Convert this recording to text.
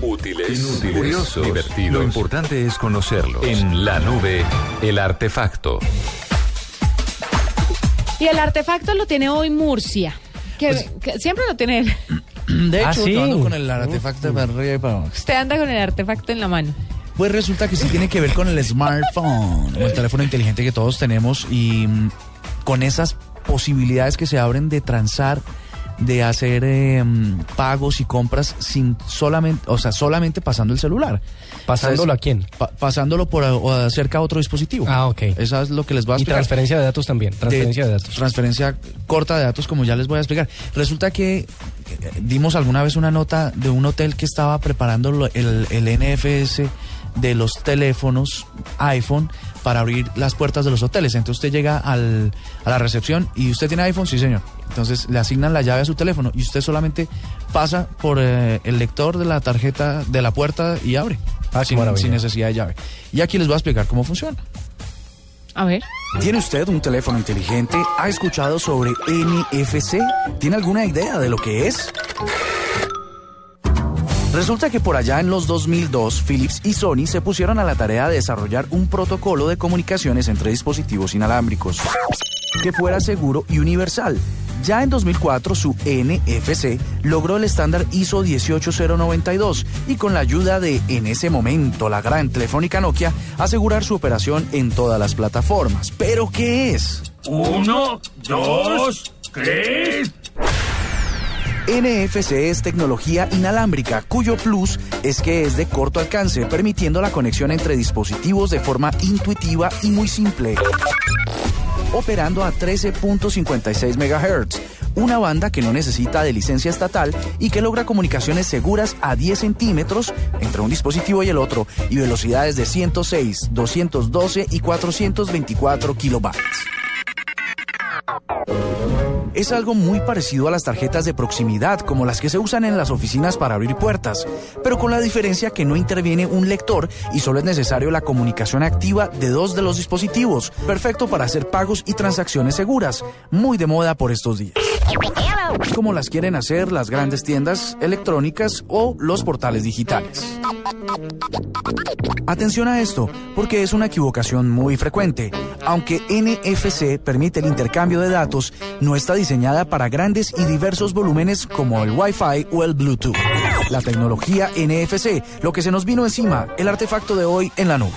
Útiles, Inútiles, curiosos, divertidos. Lo importante es conocerlos. En la nube, el artefacto. Y el artefacto lo tiene hoy Murcia. Que, Pues que siempre lo tiene él. De hecho, Ah, ¿sí? yo ando con el artefacto para arriba y para abajo. Usted anda con el artefacto en la mano. Pues resulta que sí tiene que ver con el smartphone, o el teléfono inteligente que todos tenemos y mm, con esas posibilidades que se abren de transar, de hacer eh, mm, pagos y compras sin solamente, o sea, solamente pasando el celular. ¿Pasándolo a quién? Pa- pasándolo por a- o acerca a otro dispositivo. Ah, ok. Eso es lo que les voy a Y explicar. transferencia de datos también. Transferencia de, datos. Transferencia corta de datos, como ya les voy a explicar. Resulta que eh, dimos alguna vez una nota de un hotel que estaba preparando el, el NFS de los teléfonos iPhone para abrir las puertas de los hoteles. Entonces usted llega al, a la recepción y usted tiene iPhone, sí señor. Entonces le asignan la llave a su teléfono y usted solamente pasa por eh, el lector de la tarjeta de la puerta y abre. Ah, sin, sin necesidad de llave. Y aquí les voy a explicar cómo funciona. A ver. ¿Tiene usted un teléfono inteligente? ¿Ha escuchado sobre NFC? ¿Tiene alguna idea de lo que es? Resulta que por allá en los 2002, Philips y Sony se pusieron a la tarea de desarrollar un protocolo de comunicaciones entre dispositivos inalámbricos que fuera seguro y universal. Ya en 2004 su NFC logró el estándar ISO 18092 y con la ayuda de, en ese momento, la gran telefónica Nokia, asegurar su operación en todas las plataformas. ¿Pero qué es? Uno, dos, tres. NFC es tecnología inalámbrica, cuyo plus es que es de corto alcance, permitiendo la conexión entre dispositivos de forma intuitiva y muy simple. Operando a 13.56 MHz, una banda que no necesita de licencia estatal y que logra comunicaciones seguras a 10 centímetros entre un dispositivo y el otro y velocidades de 106, 212 y 424 kilobytes. Es algo muy parecido a las tarjetas de proximidad, como las que se usan en las oficinas para abrir puertas, pero con la diferencia que no interviene un lector y solo es necesario la comunicación activa de dos de los dispositivos, perfecto para hacer pagos y transacciones seguras, muy de moda por estos días. Como las quieren hacer las grandes tiendas electrónicas o los portales digitales. Atención a esto, porque es una equivocación muy frecuente. Aunque NFC permite el intercambio de datos, no está diseñada para grandes y diversos volúmenes como el Wi-Fi o el Bluetooth. La tecnología NFC, lo que se nos vino encima, el artefacto de hoy en la nube.